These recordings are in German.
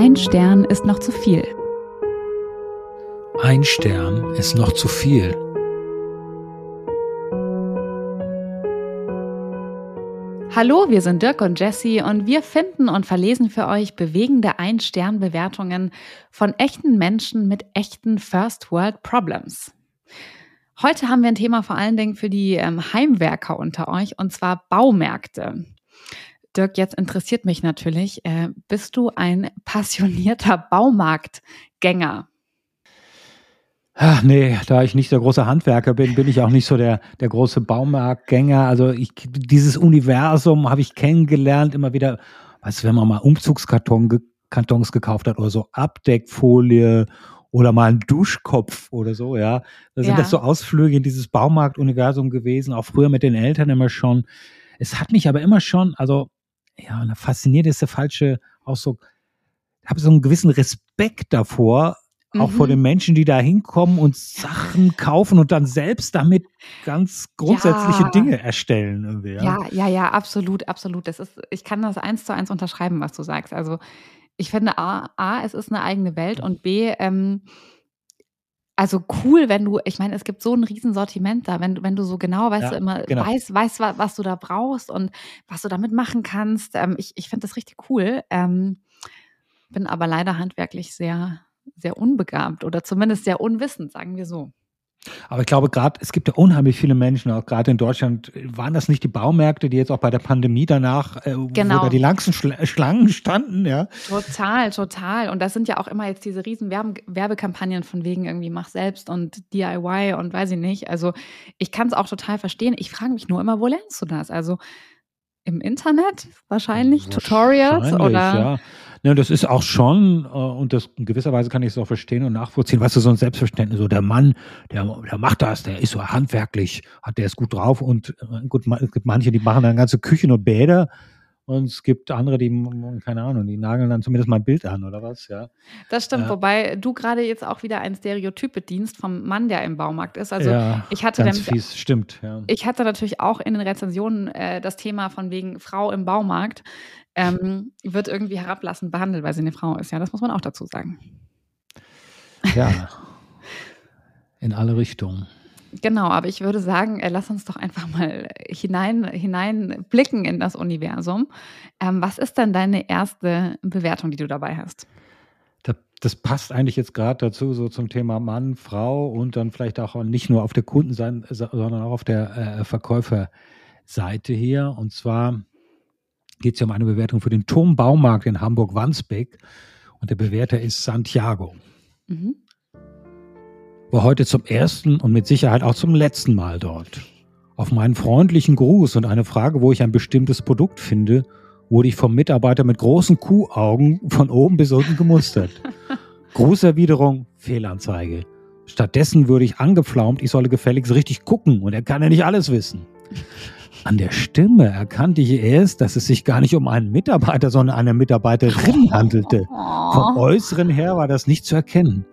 Ein Stern ist noch zu viel. Ein Stern ist noch zu viel. Hallo, wir sind Dirk und Jesse und wir finden und verlesen für euch bewegende Ein-Stern-Bewertungen von echten Menschen mit echten First-World-Problems. Heute haben wir ein Thema vor allen Dingen für die ähm, Heimwerker unter euch und zwar Baumärkte. Dirk, jetzt interessiert mich natürlich, äh, bist du ein passionierter Baumarktgänger? Ach nee, da ich nicht der große Handwerker bin, bin ich auch nicht so der, der große Baumarktgänger. Also ich, dieses Universum habe ich kennengelernt, immer wieder, weißt du, wenn man mal Umzugskartons ge Kartons gekauft hat oder so Abdeckfolie oder mal einen Duschkopf oder so, ja. Da sind ja. das so Ausflüge in dieses Baumarktuniversum gewesen, auch früher mit den Eltern immer schon. Es hat mich aber immer schon, also, ja, fasziniert ist der falsche Ausdruck. Ich habe so einen gewissen Respekt davor, auch vor den mhm. Menschen, die da hinkommen und Sachen kaufen und dann selbst damit ganz grundsätzliche ja. Dinge erstellen. Ja. ja, ja, ja, absolut, absolut. Das ist, ich kann das eins zu eins unterschreiben, was du sagst. Also ich finde A, A es ist eine eigene Welt und B, ähm, also cool, wenn du, ich meine, es gibt so ein Riesensortiment da, wenn du, wenn du so genau, weißt ja, du, immer genau. weißt, weißt, was, was, du da brauchst und was du damit machen kannst. Ähm, ich ich finde das richtig cool. Ähm, bin aber leider handwerklich sehr sehr unbegabt oder zumindest sehr unwissend, sagen wir so. Aber ich glaube, gerade, es gibt ja unheimlich viele Menschen, auch gerade in Deutschland, waren das nicht die Baumärkte, die jetzt auch bei der Pandemie danach, äh, genau. wo da die langsten Schla Schlangen standen, ja? Total, total. Und das sind ja auch immer jetzt diese riesen Werbe Werbekampagnen von wegen irgendwie mach selbst und DIY und weiß ich nicht. Also ich kann es auch total verstehen. Ich frage mich nur immer, wo lernst du das? Also im Internet wahrscheinlich, wahrscheinlich Tutorials oder? Ja. Ja, das ist auch schon, äh, und das in gewisser Weise kann ich es auch verstehen und nachvollziehen, weißt du, so ein Selbstverständnis, so der Mann, der, der macht das, der ist so handwerklich, hat der ist gut drauf und äh, gut, es gibt manche, die machen dann ganze Küchen und Bäder und es gibt andere, die, keine Ahnung, die nageln dann zumindest mal ein Bild an oder was, ja. Das stimmt, äh, wobei du gerade jetzt auch wieder ein Stereotyp bedienst vom Mann, der im Baumarkt ist. Also ja, ich hatte ganz nämlich, fies, stimmt, ja. Ich hatte natürlich auch in den Rezensionen äh, das Thema von wegen Frau im Baumarkt ähm, wird irgendwie herablassend behandelt, weil sie eine Frau ist. Ja, das muss man auch dazu sagen. Ja. In alle Richtungen. Genau, aber ich würde sagen, äh, lass uns doch einfach mal hinein, hinein blicken in das Universum. Ähm, was ist denn deine erste Bewertung, die du dabei hast? Das, das passt eigentlich jetzt gerade dazu, so zum Thema Mann, Frau und dann vielleicht auch nicht nur auf der Kundenseite, sondern auch auf der äh, Verkäuferseite hier. Und zwar geht es ja um eine Bewertung für den Turmbaumarkt in Hamburg-Wandsbek. Und der Bewerter ist Santiago. Mhm war heute zum ersten und mit Sicherheit auch zum letzten Mal dort. Auf meinen freundlichen Gruß und eine Frage, wo ich ein bestimmtes Produkt finde, wurde ich vom Mitarbeiter mit großen Kuhaugen von oben bis unten gemustert. Grußerwiderung, Fehlanzeige. Stattdessen würde ich angepflaumt, ich solle gefälligst richtig gucken und er kann ja nicht alles wissen. An der Stimme erkannte ich erst, dass es sich gar nicht um einen Mitarbeiter, sondern eine Mitarbeiterin handelte. Vom Äußeren her war das nicht zu erkennen.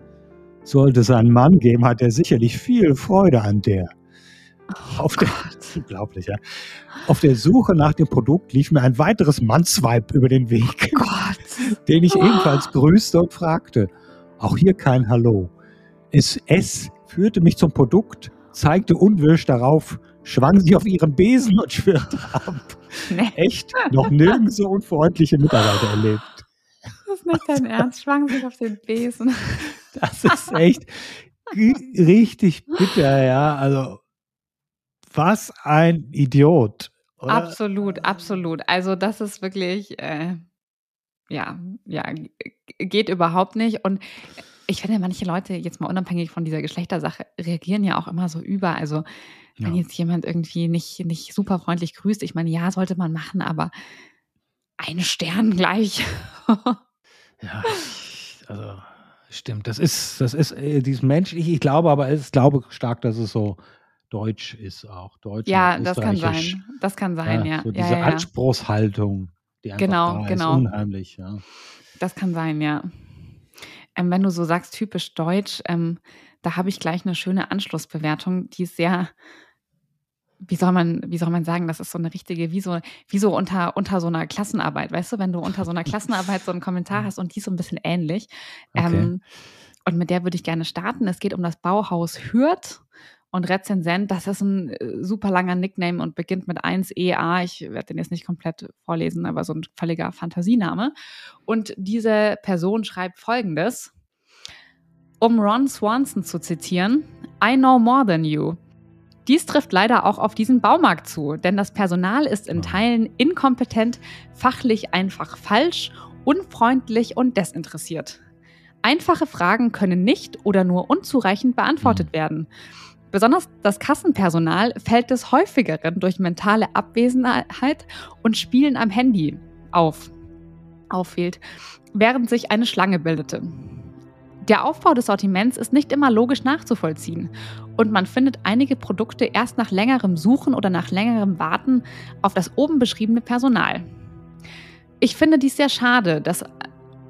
Sollte es einen Mann geben, hat er sicherlich viel Freude an der. Oh Auf der, unglaublich, ja. Auf der Suche nach dem Produkt lief mir ein weiteres Mannsweib über den Weg, oh den ich ebenfalls grüßte und fragte. Auch hier kein Hallo. Es, es führte mich zum Produkt, zeigte unwirsch darauf, schwang sich auf ihren Besen und schwirrte ab. Nee. Echt noch nirgends so unfreundliche Mitarbeiter erlebt. Das ist nicht dein Ernst. Schwang sich auf den Besen. Das ist echt richtig bitter, ja. Also, was ein Idiot. Oder? Absolut, absolut. Also, das ist wirklich, äh, ja, ja, geht überhaupt nicht. Und ich finde, manche Leute, jetzt mal unabhängig von dieser Geschlechtersache, reagieren ja auch immer so über. Also, wenn ja. jetzt jemand irgendwie nicht, nicht super freundlich grüßt, ich meine, ja, sollte man machen, aber ein Stern gleich. ja, also Stimmt, das ist, das ist äh, dieses menschliche, ich glaube aber, ich glaube stark, dass es so deutsch ist auch. Deutsch ja, das kann sein. Das kann sein, ja. ja. So diese ja, ja, Anspruchshaltung, die einfach genau, da genau. ist, unheimlich, ja. Das kann sein, ja. Ähm, wenn du so sagst, typisch deutsch, ähm, da habe ich gleich eine schöne Anschlussbewertung, die ist sehr wie soll man, wie soll man sagen, das ist so eine richtige, wie so, wie so unter, unter so einer Klassenarbeit, weißt du, wenn du unter so einer Klassenarbeit so einen Kommentar hast und die ist so ein bisschen ähnlich. Okay. Ähm, und mit der würde ich gerne starten. Es geht um das Bauhaus Hürth und Rezensent. Das ist ein äh, super langer Nickname und beginnt mit 1EA. Ich werde den jetzt nicht komplett vorlesen, aber so ein völliger Fantasiename. Und diese Person schreibt folgendes. Um Ron Swanson zu zitieren, I know more than you. Dies trifft leider auch auf diesen Baumarkt zu, denn das Personal ist in Teilen inkompetent, fachlich einfach falsch, unfreundlich und desinteressiert. Einfache Fragen können nicht oder nur unzureichend beantwortet mhm. werden. Besonders das Kassenpersonal fällt des häufigeren durch mentale Abwesenheit und Spielen am Handy auf, auffehlt, während sich eine Schlange bildete. Der Aufbau des Sortiments ist nicht immer logisch nachzuvollziehen und man findet einige Produkte erst nach längerem Suchen oder nach längerem Warten auf das oben beschriebene Personal. Ich finde dies sehr schade, dass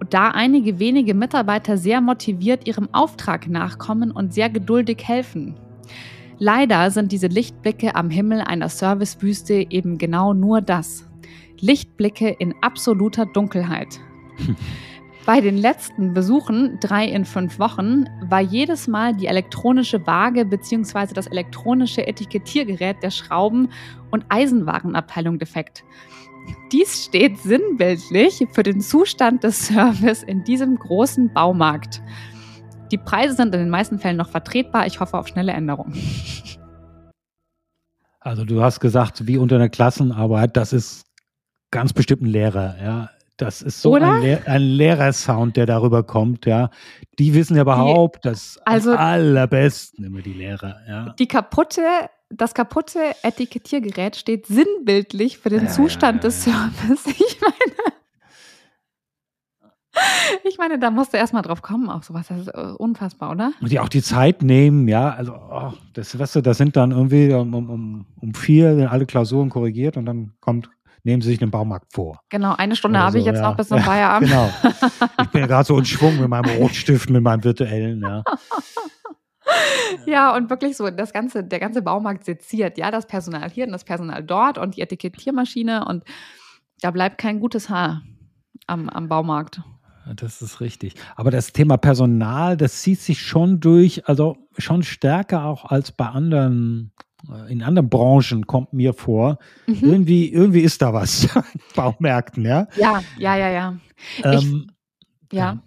da einige wenige Mitarbeiter sehr motiviert ihrem Auftrag nachkommen und sehr geduldig helfen. Leider sind diese Lichtblicke am Himmel einer Servicewüste eben genau nur das. Lichtblicke in absoluter Dunkelheit. Bei den letzten Besuchen, drei in fünf Wochen, war jedes Mal die elektronische Waage bzw. das elektronische Etikettiergerät der Schrauben- und Eisenwarenabteilung defekt. Dies steht sinnbildlich für den Zustand des Service in diesem großen Baumarkt. Die Preise sind in den meisten Fällen noch vertretbar. Ich hoffe auf schnelle Änderungen. Also du hast gesagt, wie unter einer Klassenarbeit, das ist ganz bestimmt ein Lehrer, ja. Das ist so ein, Lehr ein Lehrersound, der darüber kommt, ja. Die wissen ja überhaupt die, das also, am allerbesten immer die Lehrer, ja. Die kaputte, das kaputte Etikettiergerät steht sinnbildlich für den ja, Zustand des Service. Ich meine, ich meine, da musst du erstmal drauf kommen auf sowas. Das ist äh, unfassbar, oder? Und die auch die Zeit nehmen, ja. Also, oh, das, weißt du, das sind dann irgendwie um, um, um vier alle Klausuren korrigiert und dann kommt nehmen Sie sich einen Baumarkt vor. Genau, eine Stunde habe so, ich jetzt ja. noch bis zum Feierabend. Genau. Ich bin ja gerade so in Schwung mit meinem Rotstift, mit meinem virtuellen, ja. Ja, und wirklich so, das ganze, der ganze Baumarkt seziert, ja, das Personal hier und das Personal dort und die Etikettiermaschine und da bleibt kein gutes Haar am, am Baumarkt. Das ist richtig. Aber das Thema Personal, das zieht sich schon durch, also schon stärker auch als bei anderen in anderen Branchen kommt mir vor. Mhm. Irgendwie, irgendwie ist da was Baumärkten, ja? Ja, ja, ja, ja. Ähm, ich, ja.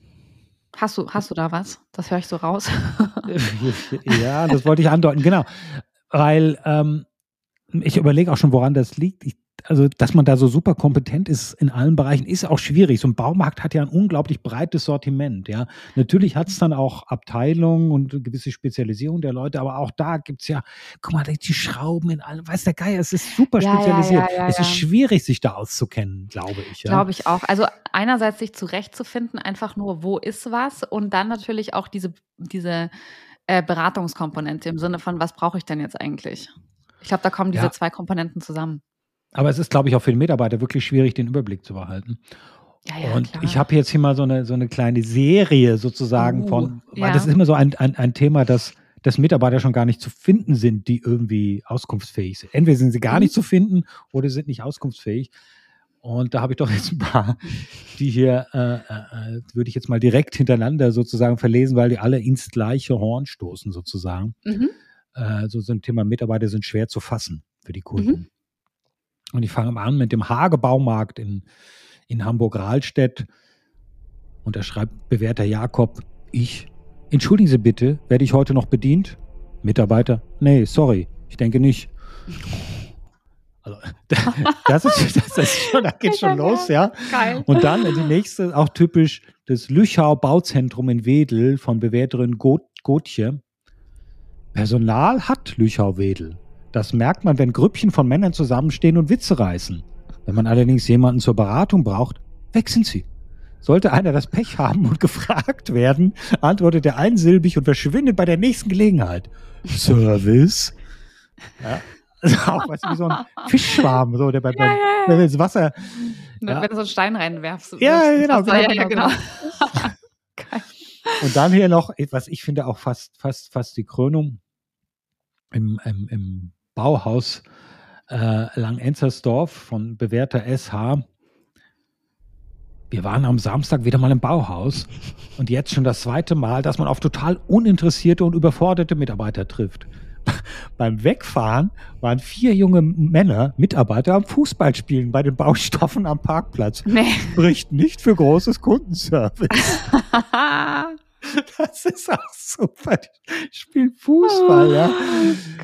Hast du, hast du da was? Das höre ich so raus. ja, das wollte ich andeuten, genau. Weil ähm, ich überlege auch schon, woran das liegt. Ich also dass man da so super kompetent ist in allen Bereichen, ist auch schwierig. So ein Baumarkt hat ja ein unglaublich breites Sortiment. Ja, natürlich hat es dann auch Abteilungen und gewisse Spezialisierung der Leute, aber auch da gibt es ja, guck mal, die Schrauben in allem, weiß der Geier, es ist super ja, spezialisiert. Ja, ja, es ist schwierig, sich da auszukennen, glaube ich. Glaube ich auch. Also einerseits sich zurechtzufinden, einfach nur, wo ist was und dann natürlich auch diese, diese äh, Beratungskomponente im Sinne von, was brauche ich denn jetzt eigentlich? Ich glaube, da kommen diese zwei Komponenten zusammen. Aber es ist, glaube ich, auch für den Mitarbeiter wirklich schwierig, den Überblick zu behalten. Ja, ja, und klar. ich habe jetzt hier mal so eine, so eine kleine Serie sozusagen uh, von, weil ja. das ist immer so ein, ein, ein Thema, das dass Mitarbeiter schon gar nicht zu finden sind, die irgendwie auskunftsfähig sind. Entweder sind sie gar mhm. nicht zu finden oder sind nicht auskunftsfähig. Und da habe ich doch jetzt ein paar, die hier, äh, äh, äh, würde ich jetzt mal direkt hintereinander sozusagen verlesen, weil die alle ins gleiche Horn stoßen sozusagen. Mhm. Äh, so, so ein Thema Mitarbeiter sind schwer zu fassen für die Kunden. Mhm. Und ich fange an mit dem Hagebaumarkt in, in Hamburg-Rahlstedt. Und da schreibt bewährter Jakob, ich, entschuldigen Sie bitte, werde ich heute noch bedient? Mitarbeiter, nee, sorry, ich denke nicht. Also, das ist, das ist schon, da geht schon los, ja. Geil. Und dann die nächste, auch typisch, das Lüchau Bauzentrum in Wedel von Bewerterin Gotje. Personal hat Lüchau Wedel. Das merkt man, wenn Grüppchen von Männern zusammenstehen und Witze reißen. Wenn man allerdings jemanden zur Beratung braucht, weg sind sie. Sollte einer das Pech haben und gefragt werden, antwortet er einsilbig und verschwindet bei der nächsten Gelegenheit. Service? Ja. Also auch weißt du, wie so ein Fischschwarm, so, der bei, ja, ja, ja. ins Wasser. Ja. Wenn du so einen Stein reinwerfst. Ja, genau, genau, ja, genau, genau. und dann hier noch, was ich finde auch fast, fast, fast die Krönung im, im, im Bauhaus äh, Langenzersdorf von bewährter SH. Wir waren am Samstag wieder mal im Bauhaus und jetzt schon das zweite Mal, dass man auf total uninteressierte und überforderte Mitarbeiter trifft. Beim Wegfahren waren vier junge Männer, Mitarbeiter am Fußballspielen bei den Baustoffen am Parkplatz. Nee. Spricht nicht für großes Kundenservice. Das ist auch super. Die spielen Fußball, oh, ja.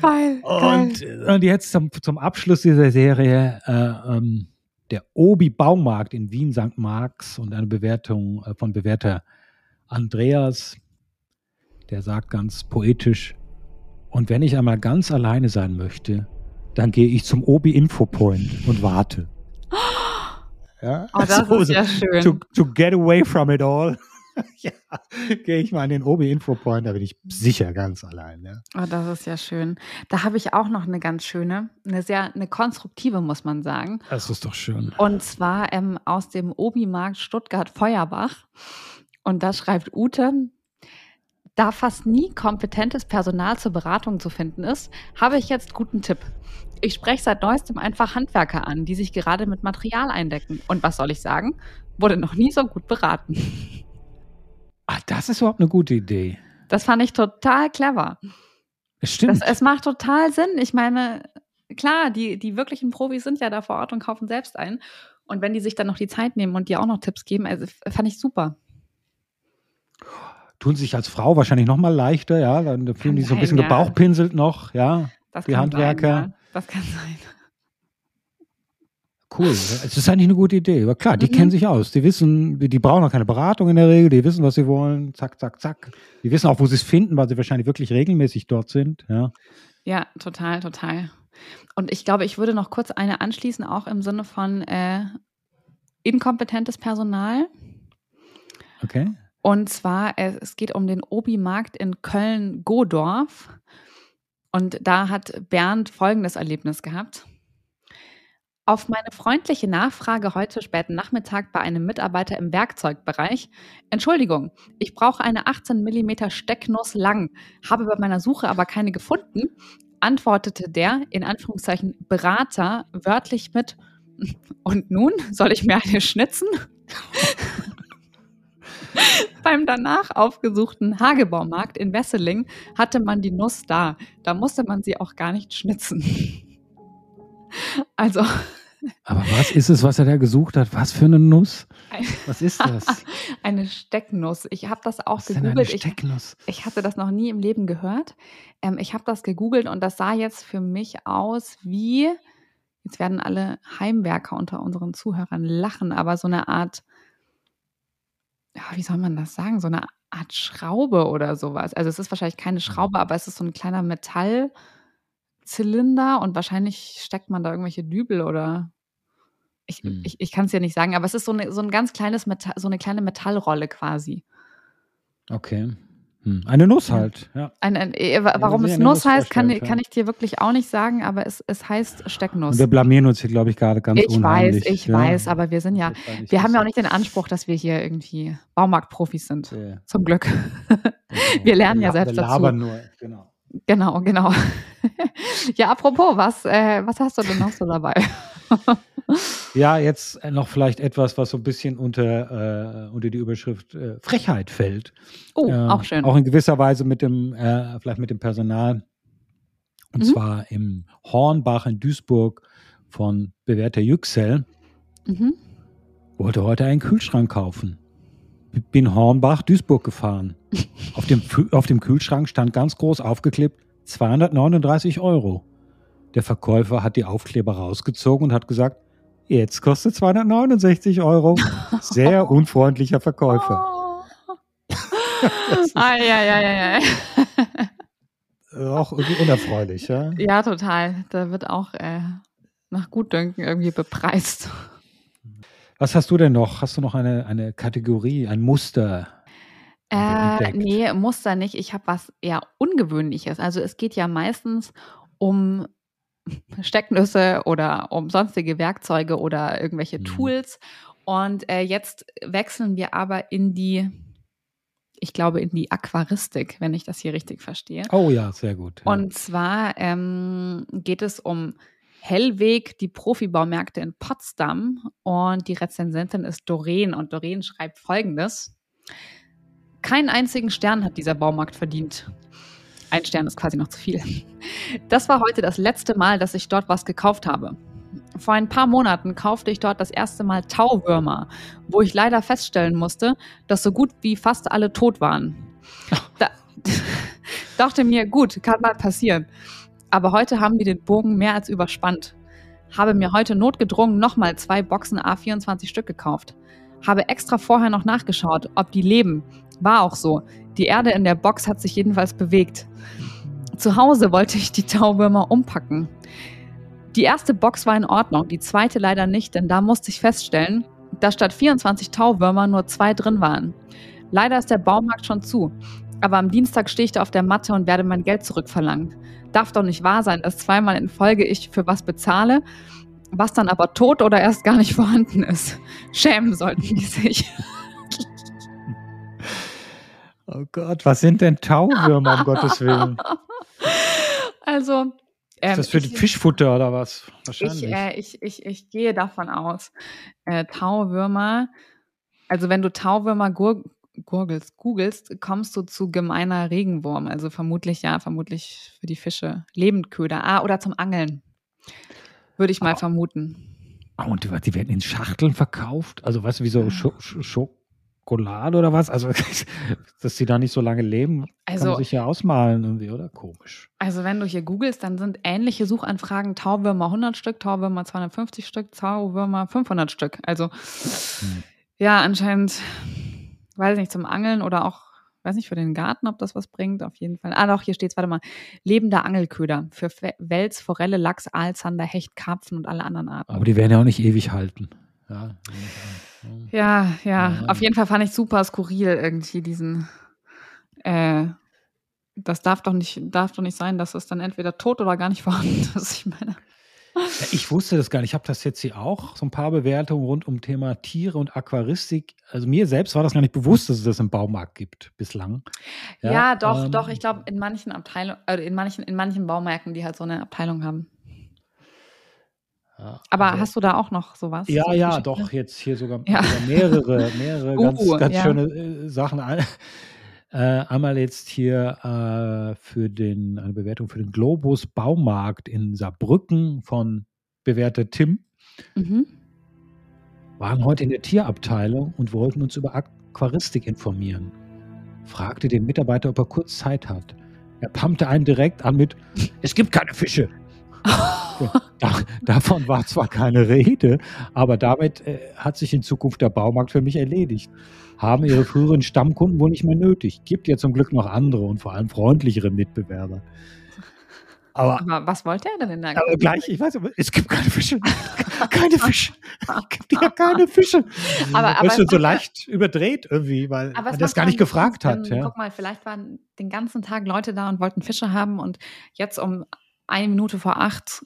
Geil. Und, geil. und jetzt zum, zum Abschluss dieser Serie äh, ähm, der Obi Baumarkt in Wien St. Marx und eine Bewertung äh, von Bewerter Andreas, der sagt ganz poetisch, und wenn ich einmal ganz alleine sein möchte, dann gehe ich zum Obi Infopoint und warte. Ja? Oh, das so, ist ja schön. To, to get away from it all. ja, gehe ich mal an den Obi Infopoint, da bin ich sicher ganz allein. Ja. Oh, das ist ja schön. Da habe ich auch noch eine ganz schöne, eine sehr, eine konstruktive, muss man sagen. Das ist doch schön. Und zwar ähm, aus dem Obi-Markt Stuttgart-Feuerbach. Und da schreibt Ute, da fast nie kompetentes Personal zur Beratung zu finden ist, habe ich jetzt guten Tipp. Ich spreche seit neuestem einfach Handwerker an, die sich gerade mit Material eindecken. Und was soll ich sagen? Wurde noch nie so gut beraten. Das ist überhaupt eine gute Idee. Das fand ich total clever. Es stimmt. Das, es macht total Sinn. Ich meine, klar, die, die wirklichen Profis sind ja da vor Ort und kaufen selbst ein. Und wenn die sich dann noch die Zeit nehmen und dir auch noch Tipps geben, also fand ich super. Tun sich als Frau wahrscheinlich noch mal leichter, ja. Dann fühlen die so ein bisschen ja. gebauchpinselt noch, ja. Das die Handwerker. Sein, ja. Das kann sein. Cool. Es ist eigentlich eine gute Idee. Aber klar, die mhm. kennen sich aus. Die wissen, die brauchen auch keine Beratung in der Regel. Die wissen, was sie wollen. Zack, zack, zack. Die wissen auch, wo sie es finden, weil sie wahrscheinlich wirklich regelmäßig dort sind. Ja, ja total, total. Und ich glaube, ich würde noch kurz eine anschließen, auch im Sinne von äh, inkompetentes Personal. Okay. Und zwar, es geht um den Obi-Markt in Köln-Godorf. Und da hat Bernd folgendes Erlebnis gehabt. Auf meine freundliche Nachfrage heute späten Nachmittag bei einem Mitarbeiter im Werkzeugbereich, Entschuldigung, ich brauche eine 18 mm Stecknuss lang, habe bei meiner Suche aber keine gefunden, antwortete der, in Anführungszeichen, Berater wörtlich mit, und nun soll ich mir eine schnitzen? Beim danach aufgesuchten Hagebaumarkt in Wesseling hatte man die Nuss da. Da musste man sie auch gar nicht schnitzen. Also. Aber was ist es, was er da gesucht hat? Was für eine Nuss? Was ist das? eine Stecknuss. Ich habe das auch was gegoogelt. Eine Stecknuss? Ich, ich, hatte das noch nie im Leben gehört. Ähm, ich habe das gegoogelt und das sah jetzt für mich aus wie, jetzt werden alle Heimwerker unter unseren Zuhörern lachen, aber so eine Art, ja, wie soll man das sagen? So eine Art Schraube oder sowas. Also es ist wahrscheinlich keine Schraube, aber es ist so ein kleiner Metall. Zylinder und wahrscheinlich steckt man da irgendwelche Dübel oder ich, hm. ich, ich kann es ja nicht sagen, aber es ist so, eine, so ein ganz kleines Metall, so eine kleine Metallrolle quasi. Okay. Hm. Eine Nuss halt, ja. Ein, ein, äh, warum es Nuss, Nuss heißt, kann, ja. kann ich dir wirklich auch nicht sagen, aber es, es heißt Stecknuss. Und wir blamieren uns hier, glaube ich, gerade ganz ich unheimlich. Ich weiß, ich ja. weiß, aber wir sind ja, wir haben ja auch nicht den Anspruch, dass wir hier irgendwie Baumarktprofis sind. Ja. Zum Glück. Genau. wir lernen ja selbst wir dazu. Nur, genau. Genau, genau. ja, apropos, was, äh, was hast du denn noch so dabei? ja, jetzt noch vielleicht etwas, was so ein bisschen unter, äh, unter die Überschrift äh, Frechheit fällt. Oh, ähm, auch schön. Auch in gewisser Weise mit dem, äh, vielleicht mit dem Personal. Und mhm. zwar im Hornbach in Duisburg von bewährter Yüksel. Mhm. Wollte heute einen Kühlschrank kaufen bin Hornbach, Duisburg gefahren. auf, dem, auf dem Kühlschrank stand ganz groß aufgeklebt 239 Euro. Der Verkäufer hat die Aufkleber rausgezogen und hat gesagt, jetzt kostet 269 Euro. Sehr unfreundlicher Verkäufer. Oh. ja, ja. Auch irgendwie unerfreulich, ja? Ja, total. Da wird auch äh, nach Gutdünken irgendwie bepreist. Was hast du denn noch? Hast du noch eine, eine Kategorie, ein Muster? Äh, nee, Muster nicht. Ich habe was eher Ungewöhnliches. Also es geht ja meistens um Stecknüsse oder um sonstige Werkzeuge oder irgendwelche mhm. Tools. Und äh, jetzt wechseln wir aber in die, ich glaube, in die Aquaristik, wenn ich das hier richtig verstehe. Oh ja, sehr gut. Ja. Und zwar ähm, geht es um Hellweg, die Profibaumärkte in Potsdam. Und die Rezensentin ist Doreen. Und Doreen schreibt folgendes. Keinen einzigen Stern hat dieser Baumarkt verdient. Ein Stern ist quasi noch zu viel. Das war heute das letzte Mal, dass ich dort was gekauft habe. Vor ein paar Monaten kaufte ich dort das erste Mal Tauwürmer, wo ich leider feststellen musste, dass so gut wie fast alle tot waren. Da dachte mir, gut, kann mal passieren. Aber heute haben die den Bogen mehr als überspannt. Habe mir heute notgedrungen nochmal zwei Boxen A24 Stück gekauft. Habe extra vorher noch nachgeschaut, ob die leben. War auch so. Die Erde in der Box hat sich jedenfalls bewegt. Zu Hause wollte ich die Tauwürmer umpacken. Die erste Box war in Ordnung, die zweite leider nicht, denn da musste ich feststellen, dass statt 24 Tauwürmer nur zwei drin waren. Leider ist der Baumarkt schon zu, aber am Dienstag stehe ich da auf der Matte und werde mein Geld zurückverlangen. Darf doch nicht wahr sein, dass zweimal in Folge ich für was bezahle, was dann aber tot oder erst gar nicht vorhanden ist. Schämen sollten die sich. Oh Gott, was sind denn Tauwürmer, um Gottes Willen? Also, ähm, ist das für ich, Fischfutter oder was? Wahrscheinlich. Ich, äh, ich, ich, ich gehe davon aus. Äh, Tauwürmer, also wenn du Tauwürmer gur gurgelst, googelst, kommst du zu gemeiner Regenwurm. Also vermutlich, ja, vermutlich für die Fische. Lebendköder. Ah, oder zum Angeln. Würde ich mal ah. vermuten. Ah, und die, die, werden in Schachteln verkauft? Also, weißt du, wie so ja. Sch Schokolade oder was? Also, dass die da nicht so lange leben, also, kann man sich ja ausmalen irgendwie, oder? Komisch. Also, wenn du hier googelst, dann sind ähnliche Suchanfragen Tauwürmer 100 Stück, Tauwürmer 250 Stück, Tauwürmer 500 Stück. Also, hm. ja, anscheinend, weiß nicht, zum Angeln oder auch, weiß nicht, für den Garten, ob das was bringt, auf jeden Fall. Ah, doch, hier steht's, warte mal. Lebender Angelköder für Wels, Forelle, Lachs, Aal, Zander, Hecht, Karpfen und alle anderen Arten. Aber die werden ja auch nicht ewig halten. Ja, ja, ja, ja. Auf jeden Fall fand ich super skurril irgendwie diesen. Äh, das darf doch nicht, darf doch nicht sein, dass es dann entweder tot oder gar nicht vorhanden ist. Ich meine. Ja, ich wusste das gar nicht. Ich habe das jetzt hier auch, so ein paar Bewertungen rund um Thema Tiere und Aquaristik. Also mir selbst war das gar nicht bewusst, dass es das im Baumarkt gibt bislang. Ja, ja doch, ähm, doch. Ich glaube, in manchen Abteilungen, äh, in manchen, in manchen Baumärkten, die halt so eine Abteilung haben. Ja, Aber also, hast du da auch noch sowas? Ja, so ja, doch, jetzt hier sogar, ja. sogar mehrere, mehrere uh, ganz, ganz schöne äh, Sachen. Äh, einmal jetzt hier äh, für den, eine Bewertung für den Globus Baumarkt in Saarbrücken von bewährter Tim. Mhm. Waren heute in der Tierabteilung und wollten uns über Aquaristik informieren. Fragte den Mitarbeiter, ob er kurz Zeit hat. Er pumpte einen direkt an mit: Es gibt keine Fische. Da, davon war zwar keine Rede, aber damit äh, hat sich in Zukunft der Baumarkt für mich erledigt. Haben ihre früheren Stammkunden wohl nicht mehr nötig. Gibt ja zum Glück noch andere und vor allem freundlichere Mitbewerber. Aber, aber was wollte er denn in der aber gleich, ich weiß, aber es gibt keine Fische. Keine Fische. Es gibt ja keine Fische. Aber, aber das so leicht überdreht irgendwie, weil er das gar nicht gefragt hat. Ja. Guck mal, vielleicht waren den ganzen Tag Leute da und wollten Fische haben und jetzt um eine Minute vor acht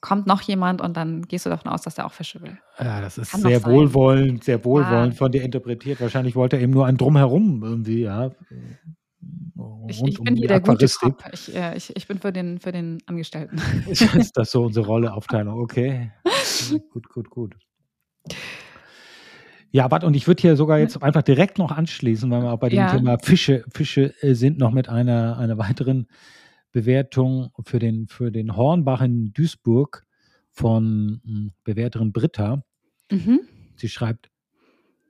kommt noch jemand und dann gehst du davon aus, dass er auch Fische will. Ja, das ist Kann sehr wohlwollend, sehr wohlwollend ja. von dir interpretiert. Wahrscheinlich wollte er eben nur ein Drumherum irgendwie, ja. Ich, ich bin um hier der gute Cop. Ich, äh, ich, ich bin für den, für den Angestellten. ist das so unsere Rolleaufteilung? Okay. gut, gut, gut. Ja, warte, und ich würde hier sogar jetzt einfach direkt noch anschließen, weil wir auch bei dem ja. Thema Fische, Fische äh, sind, noch mit einer, einer weiteren Bewertung für den, für den Hornbach in Duisburg von hm, Bewerterin Britta. Mhm. Sie schreibt,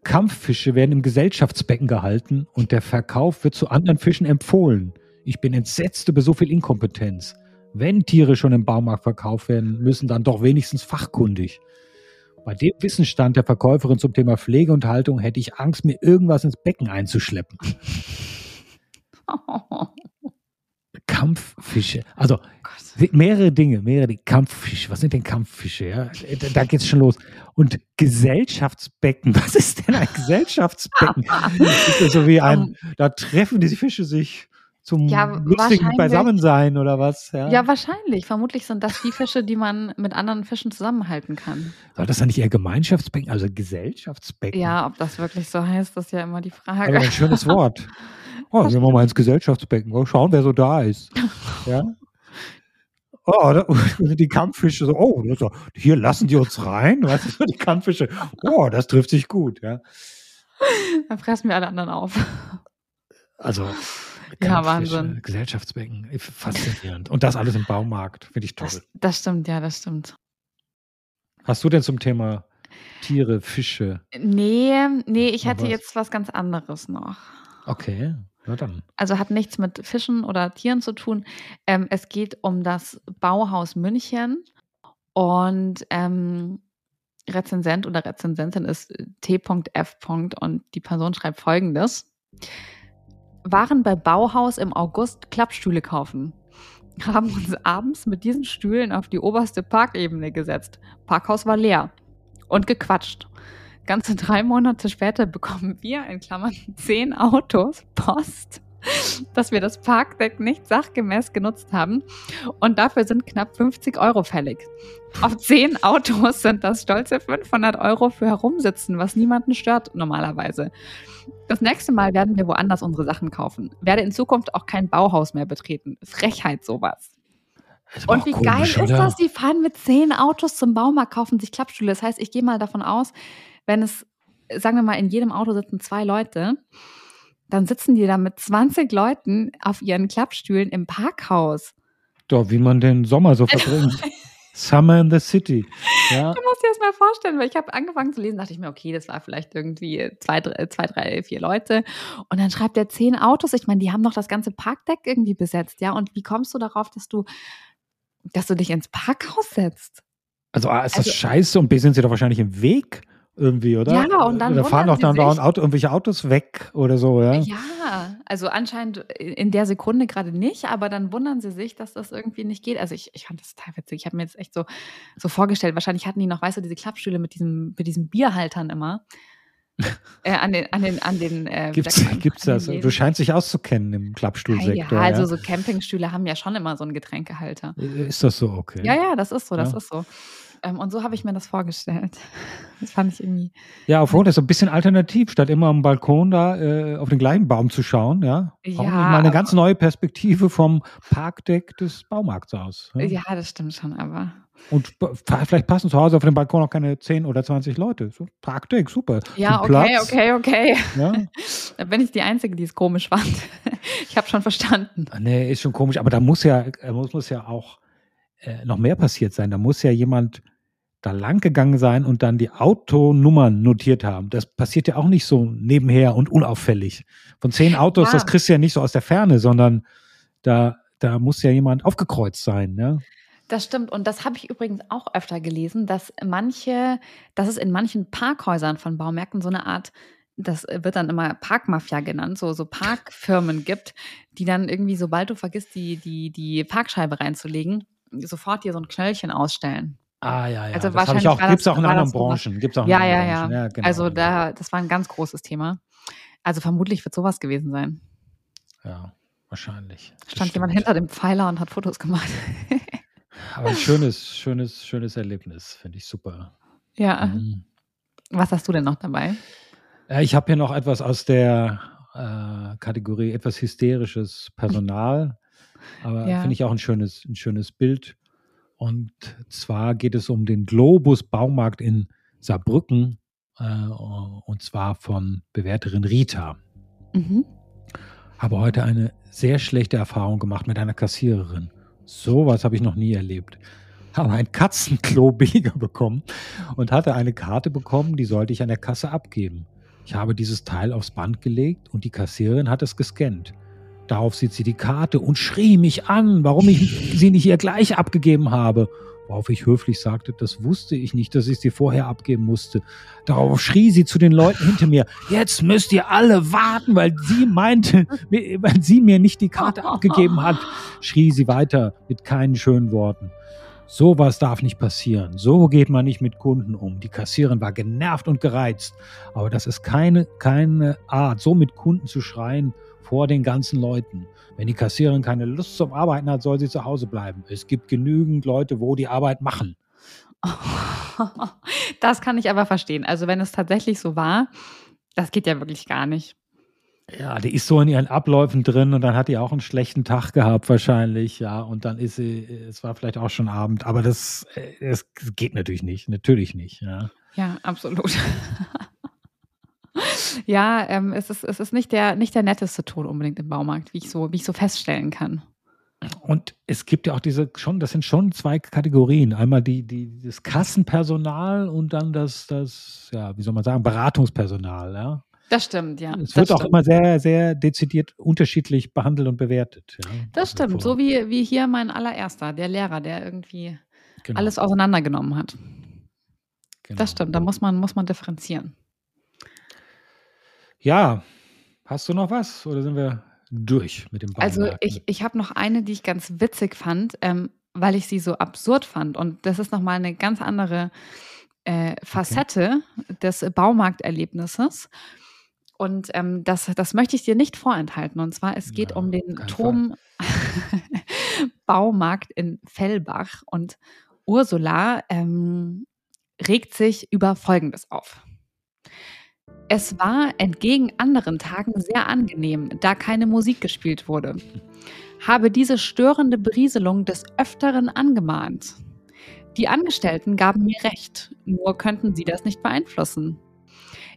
Kampffische werden im Gesellschaftsbecken gehalten und der Verkauf wird zu anderen Fischen empfohlen. Ich bin entsetzt über so viel Inkompetenz. Wenn Tiere schon im Baumarkt verkauft werden, müssen dann doch wenigstens fachkundig. Bei dem Wissensstand der Verkäuferin zum Thema Pflege und Haltung hätte ich Angst, mir irgendwas ins Becken einzuschleppen. Kampffische. Also oh mehrere Dinge, mehrere Kampffische. Was sind denn Kampffische? Ja? Da geht es schon los. Und Gesellschaftsbecken. Was ist denn ein Gesellschaftsbecken? ist das so wie ein, da treffen diese Fische sich zum Ja, lustigen. Beisammensein oder was? Ja. Ja, wahrscheinlich. Vermutlich sind das die Fische, die man mit anderen Fischen zusammenhalten kann. Soll das dann nicht eher Gemeinschaftsbecken, also Gesellschaftsbecken? Ja, ob das wirklich so heißt, ist ja immer die Aber Frage. ein schönes Wort. Oh, gehen wir mal ins Gesellschaftsbecken. Oh, schauen, wer so da ist. Ja. Oh, da, die Kampffische so, oh, hier lassen die uns rein. Weißt du, die Kampffische, oh, das trifft sich gut. Ja. Dann fressen wir alle anderen auf. Also, Ja, Wahnsinn. Gesellschaftsbecken, faszinierend. Und das alles im Baumarkt, finde ich toll. Das, das stimmt, ja, das stimmt. Hast du denn zum Thema Tiere, Fische? Nee, nee, ich hatte was? jetzt was ganz anderes noch. Okay, na dann. Also hat nichts mit Fischen oder Tieren zu tun. Ähm, es geht um das Bauhaus München und ähm, Rezensent oder Rezensentin ist T.F. und die Person schreibt folgendes. Waren bei Bauhaus im August Klappstühle kaufen. Haben uns abends mit diesen Stühlen auf die oberste Parkebene gesetzt. Parkhaus war leer und gequatscht. Ganze drei Monate später bekommen wir, in Klammern, zehn Autos Post, dass wir das Parkdeck nicht sachgemäß genutzt haben und dafür sind knapp 50 Euro fällig. Auf zehn Autos sind das stolze 500 Euro für Herumsitzen, was niemanden stört normalerweise. Das nächste Mal werden wir woanders unsere Sachen kaufen. Werde in Zukunft auch kein Bauhaus mehr betreten. Frechheit sowas. Und wie komisch, geil ist oder? das? Die fahren mit zehn Autos zum Baumarkt, kaufen sich Klappstühle. Das heißt, ich gehe mal davon aus, wenn es, sagen wir mal, in jedem Auto sitzen zwei Leute, dann sitzen die da mit 20 Leuten auf ihren Klappstühlen im Parkhaus. Doch, wie man den Sommer so verbringt. Summer in the City. Ja, Du musst dir das mal vorstellen, weil ich habe angefangen zu lesen, dachte ich mir, okay, das war vielleicht irgendwie zwei, drei, zwei, drei, vier Leute. Und dann schreibt er zehn Autos. Ich meine, die haben doch das ganze Parkdeck irgendwie besetzt, ja. Und wie kommst du darauf, dass du, dass du dich ins Parkhaus setzt? also A, ist das Also- scheiße und B sind sie doch wahrscheinlich im Weg irgendwie, oder? Ja, und dann Da fahren sie dann dauernd Auto, irgendwelche Autos weg oder so, ja? Ja, also anscheinend in der Sekunde gerade nicht, aber dann wundern sie sich, dass das irgendwie nicht geht. Also ich, ich fand das total witzig. Ich habe mir jetzt echt so, so vorgestellt, wahrscheinlich hatten die noch, weißt du, diese Klappstühle mit diesem, mit diesen Bierhaltern immer. äh, an den, an den, an den, äh, Gibt's, man, gibt's an das? den Du scheinst dich auszukennen im ja, Klappstuhlsektor. ja, also so Campingstühle haben ja schon immer so einen Getränkehalter. Ist das so okay? Ja, ja, das ist so, das Ja. ist so. Ähm, und so habe ich mir das vorgestellt. Das fand ich irgendwie. Ja, auf Rot ist so ein bisschen alternativ, statt immer am Balkon da äh, auf den gleichen Baum zu schauen, ja. Ja, mal eine ganz neue Perspektive vom Parkdeck des Baumarkts aus. Ja? Ja, das stimmt schon, aber. Und vielleicht passen zu Hause auf dem Balkon noch keine 10 oder 20 Leute. So, Parkdeck, super. Ja, Viel okay, Platz, okay, okay. Ja? Da bin ich die Einzige, die es komisch fand. Ich habe schon verstanden. Ah, Nee, ist schon komisch, aber da muss ja, äh, muss, muss ja auch äh, noch mehr passiert sein. Da muss ja jemand da lang gegangen sein und dann die Autonummern notiert haben. Das passiert ja auch nicht so nebenher und unauffällig. Von zehn Autos, Ja. das kriegst du ja nicht so aus der Ferne, sondern da, da muss ja jemand aufgekreuzt sein. Ja? Das stimmt. Und das habe ich übrigens auch öfter gelesen, dass manche, dass es in manchen Parkhäusern von Baumärkten so eine Art, das wird dann immer Parkmafia genannt, so, so Parkfirmen gibt, die dann irgendwie, sobald du vergisst, die, die, die Parkscheibe reinzulegen, sofort dir so ein Knöllchen ausstellen. Ah, ja, ja. Also das wahrscheinlich ich auch, gibt's das- auch in anderen Branchen. Gibt's auch in Ja, anderen ja, ja. Branchen. ja genau, also ja. da, das war ein ganz großes Thema. Also vermutlich wird sowas gewesen sein. Ja, wahrscheinlich. Das Stand jemand stimmt. hinter dem Pfeiler und hat Fotos gemacht. Aber ein schönes, schönes, schönes Erlebnis. Finde ich super. ja. Mhm. Was hast du denn noch dabei? Äh, Ich habe hier noch etwas aus der äh, Kategorie etwas hysterisches Personal, aber Ja. finde ich auch ein schönes, ein schönes Bild. Und zwar geht es um den Globus Baumarkt in Saarbrücken äh, und zwar von Bewerterin Rita. Mhm. Habe heute eine sehr schlechte Erfahrung gemacht mit einer Kassiererin. Sowas habe ich noch nie erlebt. Habe ein Katzenklo-Beger bekommen und hatte eine Karte bekommen, die sollte ich an der Kasse abgeben. Ich habe dieses Teil aufs Band gelegt und die Kassiererin hat es gescannt. Darauf sieht sie die Karte und schrie mich an, warum ich sie nicht ihr gleich abgegeben habe. Worauf ich höflich sagte, das wusste ich nicht, dass ich sie vorher abgeben musste. Darauf schrie sie zu den Leuten hinter mir, jetzt müsst ihr alle warten, weil sie meinte, weil sie mir nicht die Karte abgegeben hat, schrie sie weiter mit keinen schönen Worten. Sowas darf nicht passieren. So geht man nicht mit Kunden um. Die Kassiererin war genervt und gereizt. Aber das ist keine, keine Art, so mit Kunden zu schreien, vor den ganzen Leuten. Wenn die Kassiererin keine Lust zum Arbeiten hat, soll sie zu Hause bleiben. Es gibt genügend Leute, wo die Arbeit machen. Das kann ich aber verstehen. Also wenn es tatsächlich so war, das geht ja wirklich gar nicht. Ja, die ist so in ihren Abläufen drin und dann hat die auch einen schlechten Tag gehabt wahrscheinlich, ja, und dann ist sie, es war vielleicht auch schon Abend, aber das, das geht natürlich nicht, natürlich nicht, ja. Ja, absolut. ja, ähm, es ist, es ist nicht der, nicht der netteste Ton unbedingt im Baumarkt, wie ich so, wie ich so feststellen kann. Und es gibt ja auch diese schon, das sind schon zwei Kategorien. Einmal die, die, das Kassenpersonal und dann das, das, ja, wie soll man sagen, Beratungspersonal, ja. Das stimmt, ja. Es wird auch immer sehr, sehr dezidiert unterschiedlich behandelt und bewertet. Ja. Das also stimmt, so wie, wie hier mein allererster, der Lehrer, der irgendwie genau. alles auseinandergenommen hat. Genau. Das stimmt, da muss man, muss man differenzieren. Ja, hast du noch was oder sind wir durch mit dem Baumärkten? Also ich, ich habe noch eine, die ich ganz witzig fand, ähm, weil ich sie so absurd fand. Und das ist nochmal eine ganz andere äh, Facette okay. des Baumarkterlebnisses. Und ähm, das, das möchte ich dir nicht vorenthalten. Und zwar, es geht ja, um den Turm Baumarkt in Fellbach. Und Ursula ähm, regt sich über Folgendes auf. Es war entgegen anderen Tagen sehr angenehm, da keine Musik gespielt wurde. Habe diese störende Berieselung des Öfteren angemahnt. Die Angestellten gaben mir recht, nur könnten sie das nicht beeinflussen.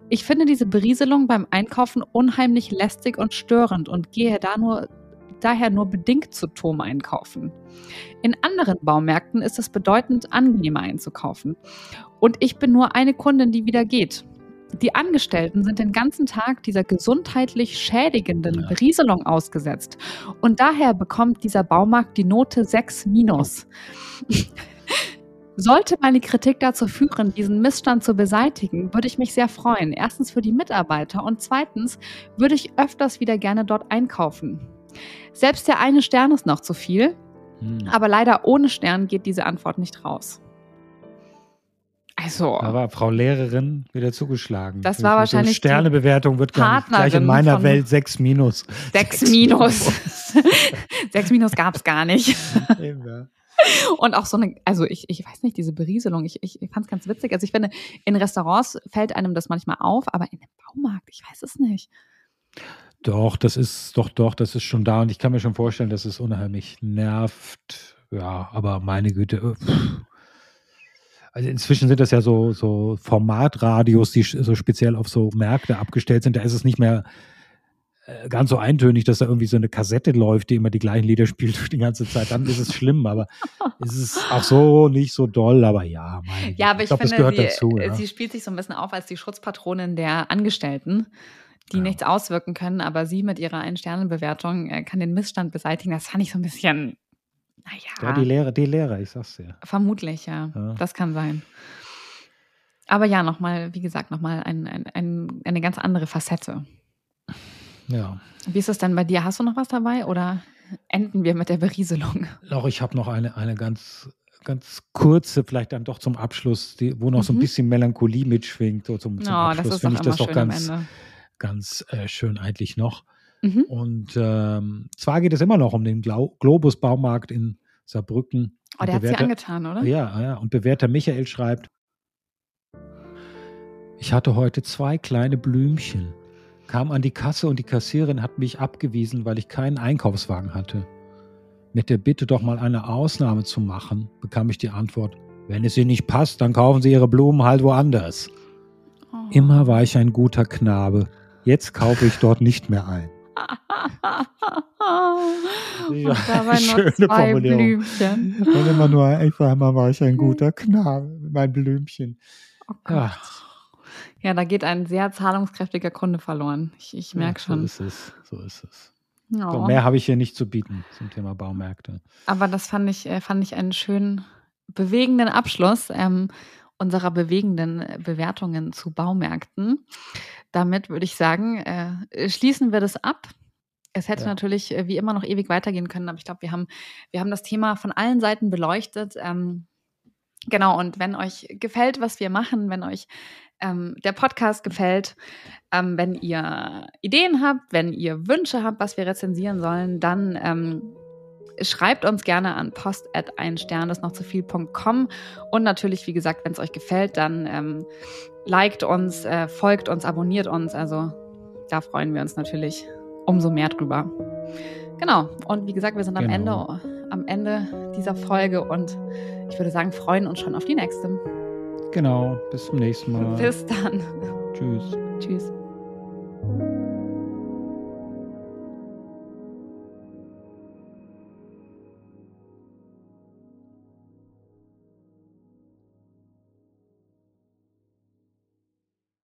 Ich finde diese Berieselung beim Einkaufen unheimlich lästig und störend und gehe da nur, daher nur bedingt zu Tom einkaufen. In anderen Baumärkten ist es bedeutend angenehmer einzukaufen. Und ich bin nur eine Kundin, die wieder geht. Die Angestellten sind den ganzen Tag dieser gesundheitlich schädigenden Berieselung ausgesetzt. Und daher bekommt dieser Baumarkt die Note 6 minus. Sollte meine Kritik dazu führen, diesen Missstand zu beseitigen, würde ich mich sehr freuen. Erstens für die Mitarbeiter und zweitens würde ich öfters wieder gerne dort einkaufen. Selbst der eine Stern ist noch zu viel, hm. aber leider ohne Stern geht diese Antwort nicht raus. Also. Da war Frau Lehrerin wieder zugeschlagen. Das war wahrscheinlich. So Sternebewertung wird gleich in meiner Welt 6 minus. 6 minus. 6 minus gab es gar nicht. Und auch so eine, also ich, ich weiß nicht, diese Berieselung, ich, ich, ich fand es ganz witzig. Also ich finde, in Restaurants fällt einem das manchmal auf, aber in einem Baumarkt, ich weiß es nicht. Doch, das ist, doch, doch, das ist schon da und ich kann mir schon vorstellen, dass es unheimlich nervt. Ja, aber meine Güte. Äh, pff. Also inzwischen sind das ja so, so Formatradios, die so speziell auf so Märkte abgestellt sind. Da ist es nicht mehr äh, ganz so eintönig, dass da irgendwie so eine Kassette läuft, die immer die gleichen Lieder spielt die ganze Zeit, dann ist es schlimm, aber es ist auch so nicht so doll, aber ja, meine Ja, aber ich, ich glaube, das gehört sie, dazu. Ja. Sie spielt sich so ein bisschen auf als die Schutzpatronin der Angestellten, die ja. nichts auswirken können, aber sie mit ihrer Ein-Sterne-Bewertung äh, kann den Missstand beseitigen. Das fand ich so ein bisschen, naja. Ja, die Lehre, die Lehre, ich sag's dir. Vermutlich, ja. ja. Das kann sein. Aber ja, nochmal, wie gesagt, nochmal ein, ein, ein, eine ganz andere Facette. Ja. Wie ist es denn bei dir? Hast du noch was dabei oder enden wir mit der Berieselung? Doch, ich habe noch eine, eine ganz, ganz kurze, vielleicht dann doch zum Abschluss, die, wo noch mhm. so ein mhm. bisschen Melancholie mitschwingt. So zum, zum oh, Abschluss finde ich das doch ganz, ganz äh, schön eigentlich noch. Mhm. Und ähm, zwar geht es immer noch um den Globus Baumarkt in Saarbrücken. Oh, der hat sie angetan, oder? Ja, ja. Und bewährter Michael schreibt, ich hatte heute zwei kleine Blümchen kam an die Kasse und die Kassierin hat mich abgewiesen, weil ich keinen Einkaufswagen hatte. Mit der Bitte doch mal eine Ausnahme zu machen, bekam ich die Antwort, wenn es Ihnen nicht passt, dann kaufen Sie Ihre Blumen halt woanders. Oh. Immer war ich ein guter Knabe. Jetzt kaufe ich dort nicht mehr ein. Ja, schöne Formulierung. Blümchen. Und immer nur einfach mal war ich ein guter Knabe, mein Blümchen. Oh Gott. Ja, da geht ein sehr zahlungskräftiger Kunde verloren. Ich, ich merke ja, schon. So ist es. So ist es. Ja. So, mehr habe ich hier nicht zu bieten zum Thema Baumärkte. Aber das fand ich, äh, fand ich einen schönen, bewegenden Abschluss ähm, unserer bewegenden Bewertungen zu Baumärkten. Damit würde ich sagen, äh, schließen wir das ab. Es hätte ja. natürlich äh, wie immer noch ewig weitergehen können, aber ich glaube, wir haben, wir haben das Thema von allen Seiten beleuchtet. Ähm, genau, und wenn euch gefällt, was wir machen, wenn euch ähm, der Podcast gefällt. Ähm, wenn ihr Ideen habt, wenn ihr Wünsche habt, was wir rezensieren sollen, dann ähm, schreibt uns gerne an post at ein Stern ist noch zu viel.com und natürlich, wie gesagt, wenn es euch gefällt, dann ähm, liked uns, äh, folgt uns, abonniert uns. Also da freuen wir uns natürlich umso mehr drüber. Genau. Und wie gesagt, wir sind am genau. Ende, am Ende dieser Folge und ich würde sagen, freuen uns schon auf die nächste. Genau. Bis zum nächsten Mal. Bis dann. Tschüss. Tschüss.